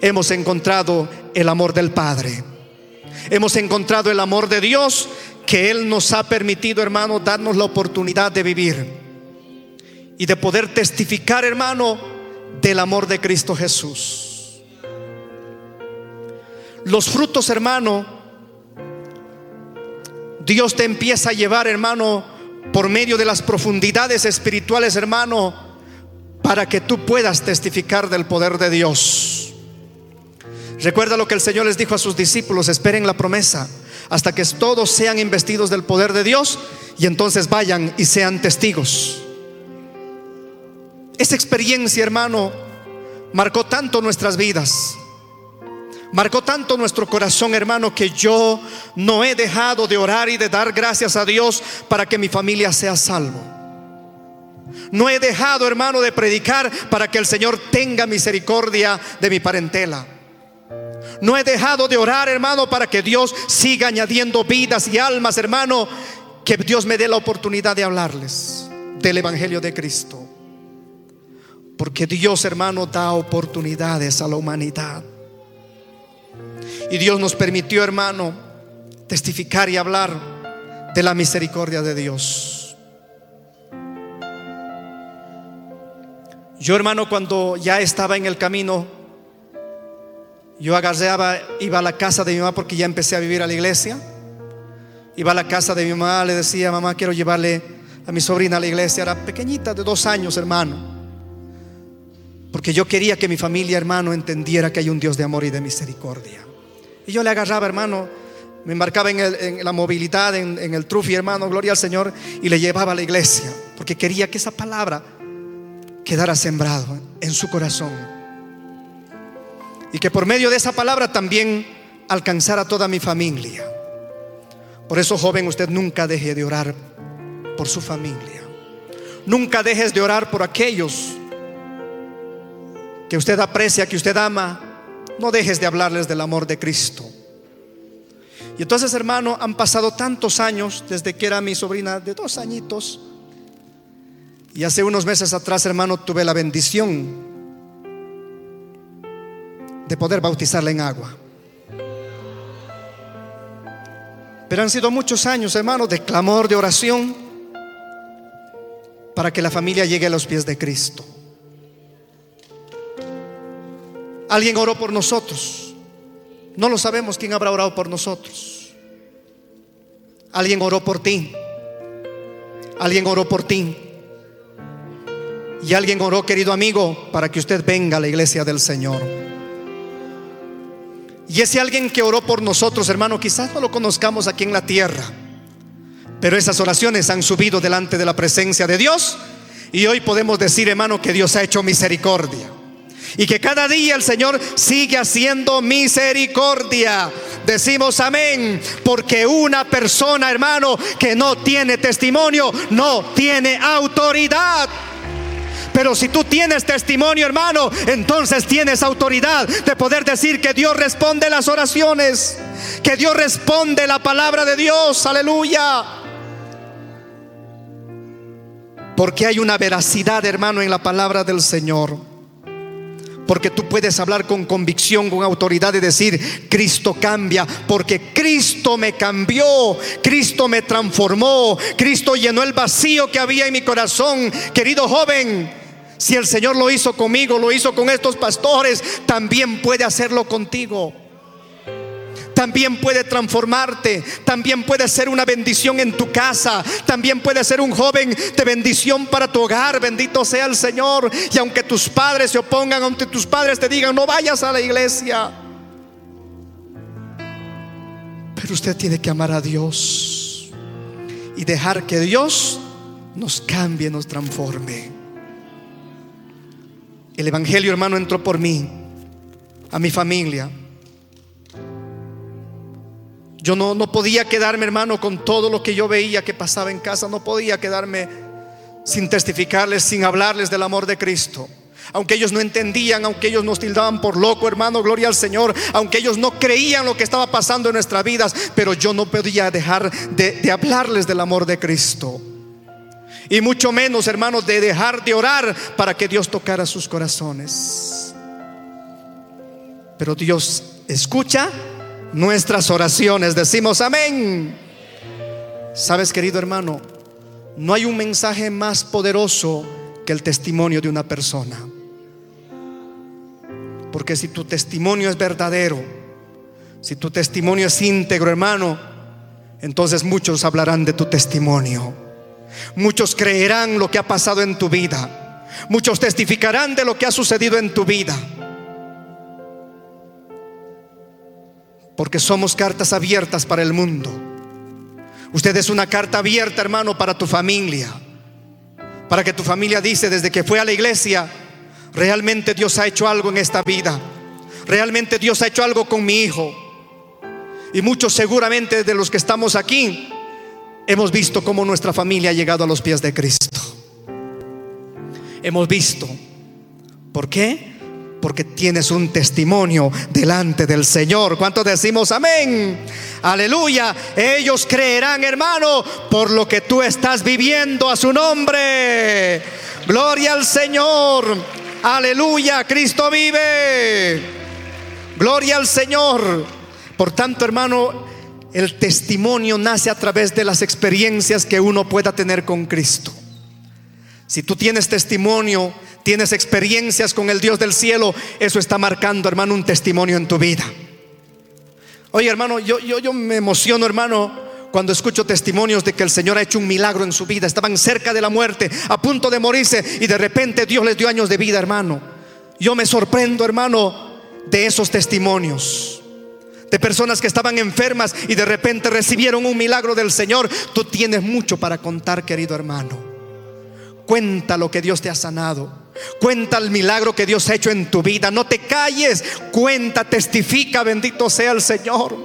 Hemos encontrado el amor del Padre. Hemos encontrado el amor de Dios que Él nos ha permitido, hermano, darnos la oportunidad de vivir y de poder testificar, hermano, del amor de Cristo Jesús. Los frutos, hermano, Dios te empieza a llevar, hermano, por medio de las profundidades espirituales, hermano, para que tú puedas testificar del poder de Dios. Recuerda lo que el Señor les dijo a sus discípulos, esperen la promesa hasta que todos sean investidos del poder de Dios y entonces vayan y sean testigos. Esa experiencia, hermano, marcó tanto nuestras vidas. Marcó tanto nuestro corazón, hermano, que yo no he dejado de orar y de dar gracias a Dios para que mi familia sea salvo. No he dejado, hermano, de predicar para que el Señor tenga misericordia de mi parentela. No he dejado de orar, hermano, para que Dios siga añadiendo vidas y almas, hermano, que Dios me dé la oportunidad de hablarles del Evangelio de Cristo. Porque Dios, hermano, da oportunidades a la humanidad. Y Dios nos permitió, hermano, testificar y hablar de la misericordia de Dios. Yo, hermano, cuando ya estaba en el camino, yo agarreaba, iba a la casa de mi mamá porque ya empecé a vivir a la iglesia. Iba a la casa de mi mamá, le decía, mamá, quiero llevarle a mi sobrina a la iglesia. Era pequeñita, de dos años, hermano. Porque yo quería que mi familia, hermano, entendiera que hay un Dios de amor y de misericordia. Y yo le agarraba, hermano, me embarcaba en, la movilidad, en, en el trufi, hermano, gloria al Señor, y le llevaba a la iglesia, porque quería que esa palabra quedara sembrado en su corazón. Y que por medio de esa palabra también alcanzara a toda mi familia. Por eso, joven, usted nunca deje de orar por su familia. Nunca dejes de orar por aquellos que usted aprecia, que usted ama, no dejes de hablarles del amor de Cristo. Y entonces, hermano, han pasado tantos años desde que era mi sobrina de dos añitos. Y hace unos meses atrás, hermano, tuve la bendición de poder bautizarla en agua. Pero han sido muchos años, hermano, de clamor, de oración, para que la familia llegue a los pies de Cristo. Alguien oró por nosotros. No lo sabemos quién habrá orado por nosotros. Alguien oró por ti. Alguien oró por ti. Y alguien oró, querido amigo, para que usted venga a la iglesia del Señor. Y ese alguien que oró por nosotros, hermano, quizás no lo conozcamos aquí en la tierra. Pero esas oraciones han subido delante de la presencia de Dios y hoy podemos decir, hermano, que Dios ha hecho misericordia. Y que cada día el Señor sigue haciendo misericordia. Decimos amén, porque una persona, hermano, que no tiene testimonio, no tiene autoridad. Pero si tú tienes testimonio, hermano, entonces tienes autoridad de poder decir que Dios responde las oraciones, que Dios responde la palabra de Dios, aleluya. Porque hay una veracidad, hermano, en la palabra del Señor. Porque tú puedes hablar con convicción, con autoridad y decir, Cristo cambia, porque Cristo me cambió, Cristo me transformó, Cristo llenó el vacío que había en mi corazón. Querido joven, si el Señor lo hizo conmigo, lo hizo con estos pastores, también puede hacerlo contigo. También puede transformarte, también puede ser una bendición en tu casa, también puede ser un joven de bendición para tu hogar, bendito sea el Señor. Y aunque tus padres se opongan, aunque tus padres te digan, no vayas a la iglesia, pero usted tiene que amar a Dios y dejar que Dios nos cambie, nos transforme. El Evangelio, hermano, entró por mí, a mi familia. Yo no, no podía quedarme, hermano, con todo lo que yo veía que pasaba en casa. No podía quedarme sin testificarles, sin hablarles del amor de Cristo. Aunque ellos no entendían, aunque ellos nos tildaban por loco, hermano, gloria al Señor. Aunque ellos no creían lo que estaba pasando en nuestras vidas, pero yo no podía dejar de, hablarles del amor de Cristo. Y mucho menos, hermanos, de dejar de orar para que Dios tocara sus corazones. Pero Dios escucha nuestras oraciones. Decimos amén. Sabes, querido hermano, no hay un mensaje más poderoso que el testimonio de una persona. Porque si tu testimonio es verdadero, si tu testimonio es íntegro, hermano, entonces muchos hablarán de tu testimonio. Muchos creerán lo que ha pasado en tu vida. Muchos testificarán de lo que ha sucedido en tu vida. Porque somos cartas abiertas para el mundo. Usted es una carta abierta, hermano, para tu familia. Para que tu familia dice desde que fue a la iglesia, realmente Dios ha hecho algo en esta vida. Realmente Dios ha hecho algo con mi hijo. Y muchos seguramente de los que estamos aquí hemos visto cómo nuestra familia ha llegado a los pies de Cristo. Hemos visto. ¿Por qué? Porque tienes un testimonio delante del Señor. ¿Cuántos decimos amén? Aleluya. Ellos creerán, hermano, por lo que tú estás viviendo a su nombre. Gloria al Señor. Aleluya. Cristo vive. Gloria al Señor. Por tanto, hermano, el testimonio nace a través de las experiencias que uno pueda tener con Cristo. Si tú tienes testimonio, tienes experiencias con el Dios del cielo, eso está marcando, hermano, un testimonio en tu vida. Oye, hermano, yo, yo, yo me emociono, hermano, cuando escucho testimonios de que el Señor ha hecho un milagro en su vida. Estaban cerca de la muerte, a punto de morirse, y de repente Dios les dio años de vida, hermano. Yo me sorprendo, hermano, de esos testimonios de personas que estaban enfermas y de repente recibieron un milagro del Señor. Tú tienes mucho para contar, querido hermano. Cuenta lo que Dios te ha sanado. Cuenta el milagro que Dios ha hecho en tu vida. No te calles. Cuenta, testifica, bendito sea el Señor.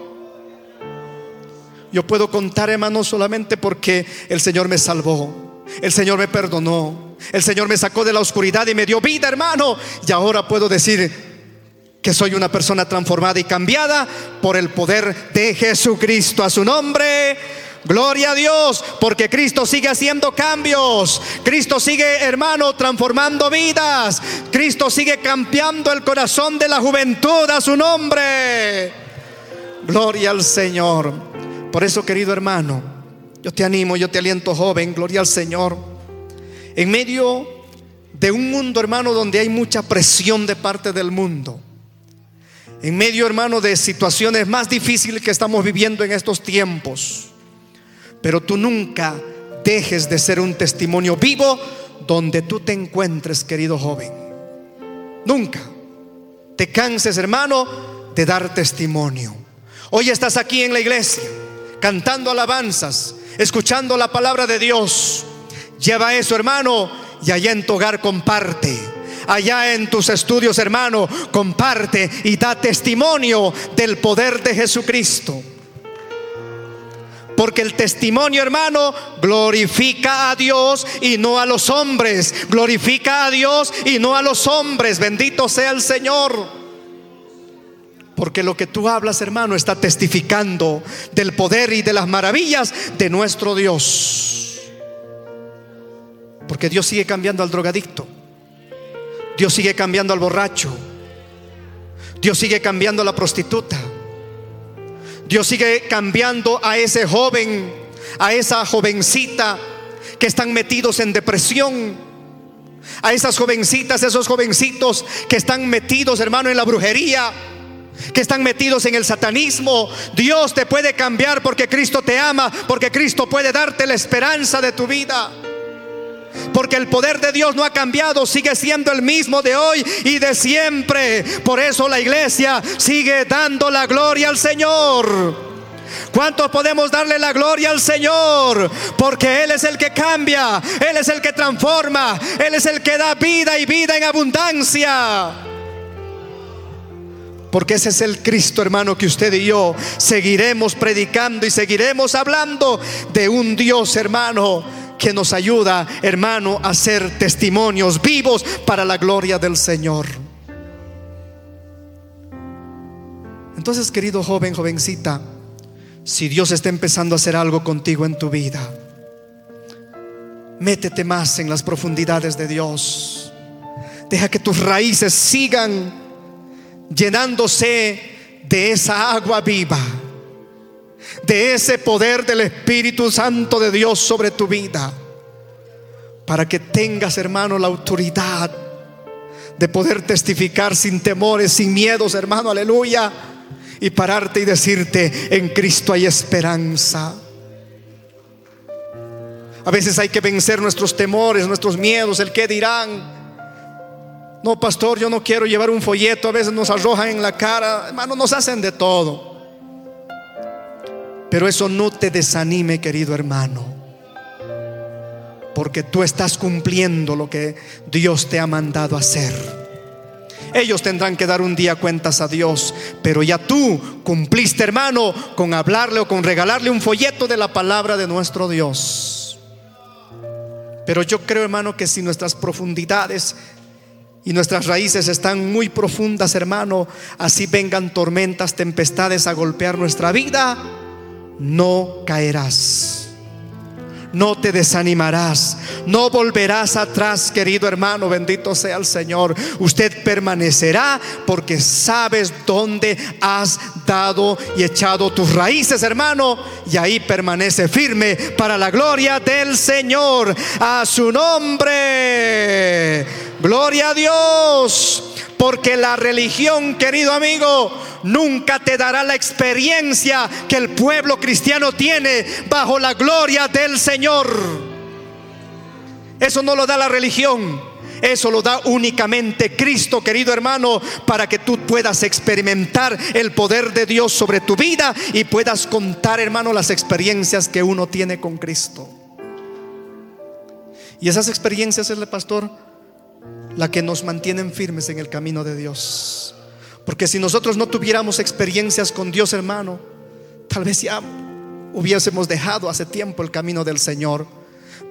Yo puedo contar, hermano, solamente porque el Señor me salvó. El Señor me perdonó. El Señor me sacó de la oscuridad y me dio vida, hermano. Y ahora puedo decir, que soy una persona transformada y cambiada por el poder de Jesucristo. A su nombre. Gloria a Dios, porque Cristo sigue haciendo cambios. Cristo sigue, hermano, transformando vidas. Cristo sigue cambiando el corazón de la juventud a su nombre. Gloria al Señor. Por eso, querido hermano, yo te animo, yo te aliento, joven. Gloria al Señor. En medio de un mundo, hermano, donde hay mucha presión de parte del mundo en medio, hermano, de situaciones más difíciles que estamos viviendo en estos tiempos. Pero tú nunca dejes de ser un testimonio vivo donde tú te encuentres, querido joven. Nunca te canses, hermano, de dar testimonio. Hoy estás aquí en la iglesia cantando alabanzas escuchando la palabra de Dios. Lleva eso, hermano, y allá en tu hogar comparte. Allá en tus estudios, hermano, comparte y da testimonio del poder de Jesucristo. Porque el testimonio, hermano, glorifica a Dios y no a los hombres. Glorifica a Dios y no a los hombres. Bendito sea el Señor. Porque lo que tú hablas, hermano, está testificando del poder y de las maravillas de nuestro Dios. Porque Dios sigue cambiando al drogadicto. Dios sigue cambiando al borracho. Dios sigue cambiando a la prostituta. Dios sigue cambiando a ese joven, a esa jovencita que están metidos en depresión. A esas jovencitas, esos jovencitos que están metidos, hermano, en la brujería que están metidos en el satanismo. Dios te puede cambiar porque Cristo te ama, porque Cristo puede darte la esperanza de tu vida. Porque el poder de Dios no ha cambiado, sigue siendo el mismo de hoy y de siempre. Por eso la iglesia sigue dando la gloria al Señor. ¿Cuántos podemos darle la gloria al Señor? Porque Él es el que cambia, Él es el que transforma, Él es el que da vida y vida en abundancia. Porque ese es el Cristo, hermano, que usted y yo seguiremos predicando y seguiremos hablando de un Dios, hermano, que nos ayuda, hermano, a ser testimonios vivos para la gloria del Señor. Entonces, querido joven, jovencita, si Dios está empezando a hacer algo contigo en tu vida, métete más en las profundidades de Dios. Deja que tus raíces sigan llenándose de esa agua viva, de ese poder del Espíritu Santo de Dios sobre tu vida, para que tengas, hermano, la autoridad de poder testificar sin temores, sin miedos, hermano, aleluya, y pararte y decirte, en Cristo hay esperanza. A veces hay que vencer nuestros temores, nuestros miedos, el que dirán. No, pastor, yo no quiero llevar un folleto. A veces nos arrojan en la cara. Hermano, nos hacen de todo. Pero eso no te desanime, querido hermano. Porque tú estás cumpliendo lo que Dios te ha mandado hacer. Ellos tendrán que dar un día cuentas a Dios, pero ya tú cumpliste, hermano, con hablarle o con regalarle un folleto de la palabra de nuestro Dios. Pero yo creo, hermano, que si nuestras profundidades y nuestras raíces están muy profundas, hermano, así vengan tormentas, tempestades a golpear nuestra vida, no caerás. No te desanimarás, no volverás atrás, querido hermano, bendito sea el Señor. Usted permanecerá porque sabes dónde has dado y echado tus raíces, hermano, y ahí permanece firme para la gloria del Señor. A su nombre. Gloria a Dios. Porque la religión, querido amigo, nunca te dará la experiencia que el pueblo cristiano tiene bajo la gloria del Señor. Eso no lo da la religión. Eso lo da únicamente Cristo, querido hermano, para que tú puedas experimentar el poder de Dios sobre tu vida y puedas contar, hermano, las experiencias que uno tiene con Cristo. Y esas experiencias, el pastor, la que nos mantienen firmes en el camino de Dios. Porque si nosotros no tuviéramos experiencias con Dios, hermano, tal vez ya hubiésemos dejado hace tiempo el camino del Señor.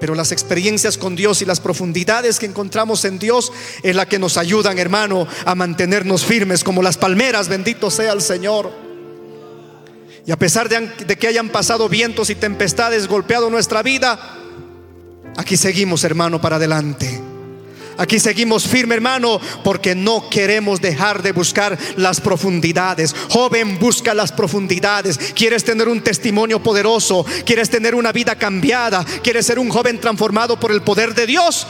Pero las experiencias con Dios y las profundidades que encontramos en Dios es la que nos ayudan, hermano, a mantenernos firmes como las palmeras, bendito sea el Señor. Y a pesar de, de que hayan pasado vientos y tempestades golpeado nuestra vida, aquí seguimos, hermano, para adelante. Aquí seguimos firme, hermano, porque no queremos dejar de buscar las profundidades. Joven, busca las profundidades. ¿Quieres tener un testimonio poderoso? ¿Quieres tener una vida cambiada? ¿Quieres ser un joven transformado por el poder de Dios?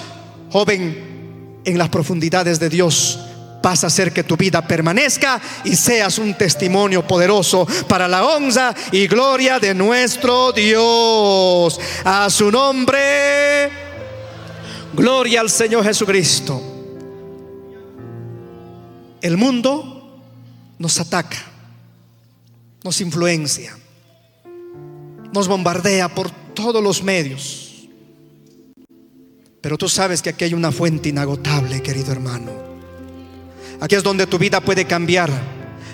Joven, en las profundidades de Dios vas a hacer que tu vida permanezca y seas un testimonio poderoso para la honra y gloria de nuestro Dios. A su nombre. Gloria al Señor Jesucristo. El mundo nos ataca, nos influencia, nos bombardea por todos los medios. Pero tú sabes que aquí hay una fuente inagotable, querido hermano. Aquí es donde tu vida puede cambiar.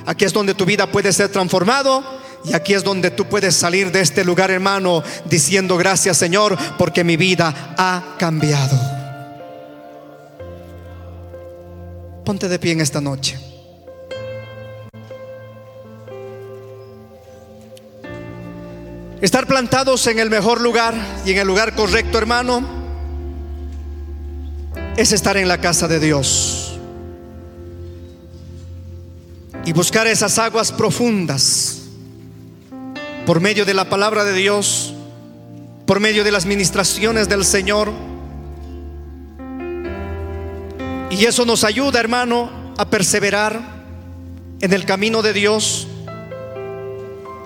Aquí es donde tu vida puede ser transformado. Y aquí es donde tú puedes salir de este lugar, hermano, diciendo gracias, Señor, porque mi vida ha cambiado. Ponte de pie en esta noche. Estar plantados en el mejor lugar y en el lugar correcto, hermano, es estar en la casa de Dios y buscar esas aguas profundas por medio de la palabra de Dios, por medio de las ministraciones del Señor. Y eso nos ayuda, hermano, a perseverar en el camino de Dios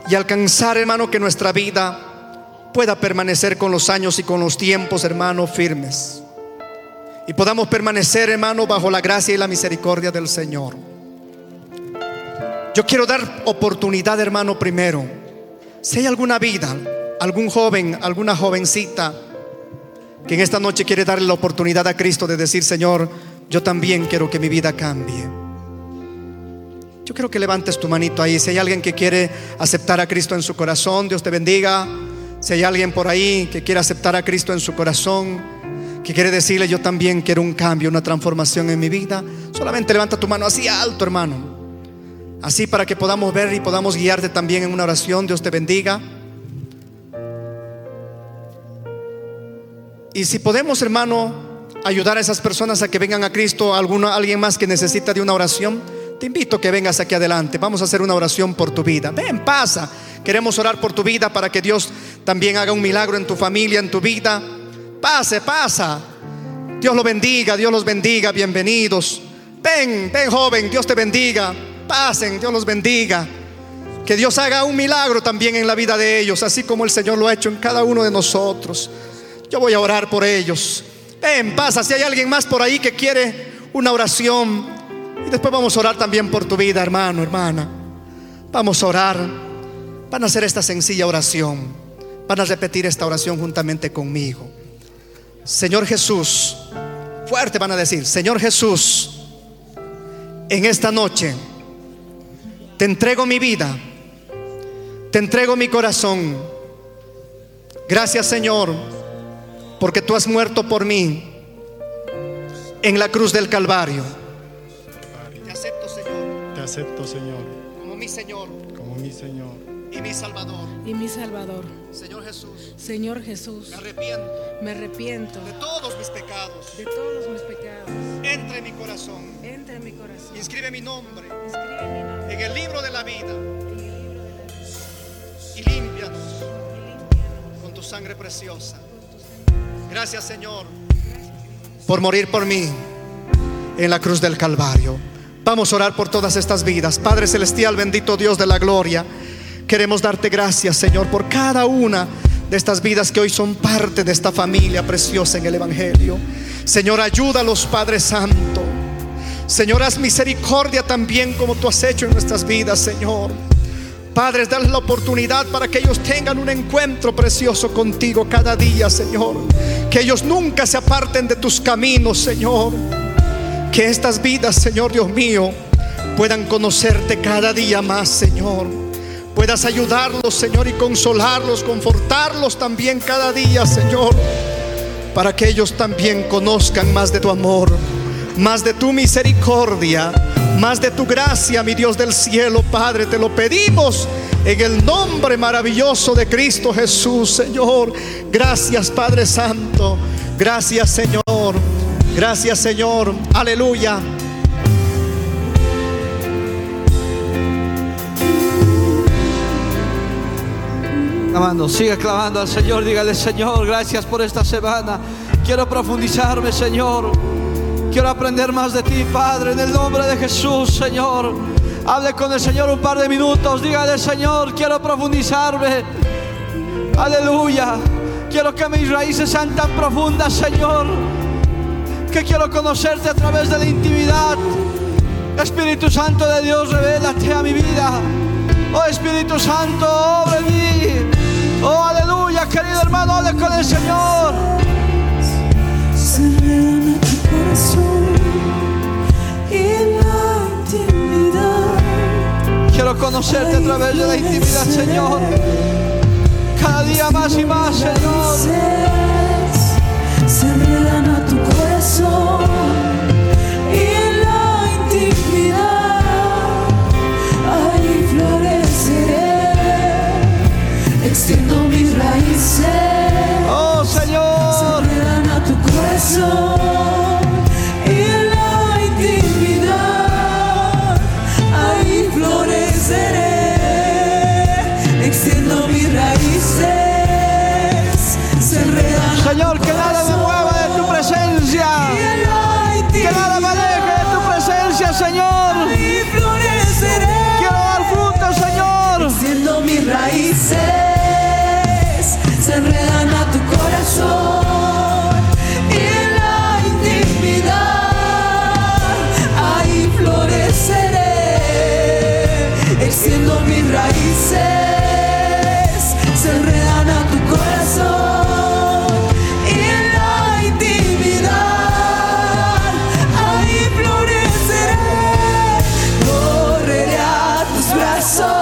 y alcanzar, hermano, que nuestra vida pueda permanecer con los años y con los tiempos, hermano, firmes. Y podamos permanecer, hermano, bajo la gracia y la misericordia del Señor. Yo quiero dar oportunidad, hermano, primero. Si hay alguna vida, algún joven, alguna jovencita que en esta noche quiere darle la oportunidad a Cristo de decir, Señor, yo también quiero que mi vida cambie. Yo quiero que levantes tu manito ahí. Si hay alguien que quiere aceptar a Cristo en su corazón, Dios te bendiga. Si hay alguien por ahí que quiere aceptar a Cristo en su corazón, que quiere decirle, yo también quiero un cambio, una transformación en mi vida, solamente levanta tu mano así alto, hermano. Así para que podamos ver y podamos guiarte también en una oración. Dios te bendiga. Y si podemos, hermano, ayudar a esas personas a que vengan a Cristo, alguien más que necesita de una oración te invito a que vengas aquí adelante. Vamos a hacer una oración por tu vida. Ven, pasa. Queremos orar por tu vida para que Dios también haga un milagro en tu familia, en tu vida. Pase, pasa. Dios lo bendiga, Dios los bendiga. Bienvenidos. Ven, ven joven, Dios te bendiga. Pasen, Dios los bendiga. Que Dios haga un milagro también en la vida de ellos, así como el Señor lo ha hecho en cada uno de nosotros. Yo voy a orar por ellos. Ven, pasa. Si hay alguien más por ahí que quiere una oración, y después vamos a orar también por tu vida, hermano, hermana. Vamos a orar. Van a hacer esta sencilla oración. Van a repetir esta oración juntamente conmigo. Señor Jesús, fuerte van a decir, Señor Jesús, en esta noche te entrego mi vida, te entrego mi corazón. Gracias Señor, porque tú has muerto por mí en la cruz del Calvario acepto, Señor, como mi Señor, como mi Señor y mi Salvador. Y mi Salvador. Señor Jesús. Señor Jesús. Me arrepiento. Me arrepiento de todos mis pecados. De todos mis pecados. Entre en mi corazón. Entre en mi corazón. Inscribe mi nombre. Inscribe mi nombre en el libro de la vida. Y límpianos con tu sangre preciosa. Gracias, Señor, por morir por mí en la cruz del Calvario. Vamos a orar por todas estas vidas. Padre Celestial, bendito Dios de la gloria. Queremos darte gracias, Señor, por cada una de estas vidas que hoy son parte de esta familia preciosa en el Evangelio. Señor, ayúdalos, Padre Santo. Señor, haz misericordia también como tú has hecho en nuestras vidas, Señor. Padres, dale la oportunidad para que ellos tengan un encuentro precioso contigo cada día, Señor. Que ellos nunca se aparten de tus caminos, Señor. Que estas vidas, Señor Dios mío, puedan conocerte cada día más, Señor. Puedas ayudarlos, Señor, y consolarlos, confortarlos también cada día, Señor. Para que ellos también conozcan más de tu amor, más de tu misericordia, más de tu gracia, mi Dios del cielo, Padre. Te lo pedimos en el nombre maravilloso de Cristo Jesús, Señor. Gracias, Padre Santo. Gracias, Señor. Gracias Señor. Aleluya. Clamando, sigue clamando al Señor, dígale Señor, gracias por esta semana. Quiero profundizarme, Señor. Quiero aprender más de ti, Padre, en el nombre de Jesús, Señor. Hable con el Señor un par de minutos. Dígale, Señor, quiero profundizarme. Aleluya. Quiero que mis raíces sean tan profundas, Señor. Que quiero conocerte a través de la intimidad. Espíritu Santo de Dios, revélate a mi vida. Oh Espíritu Santo, obra en mí. Oh aleluya, querido hermano, hable con el Señor. Quiero conocerte a través de la intimidad, Señor. Cada día más y más, Señor. Se tu corazón. I saw.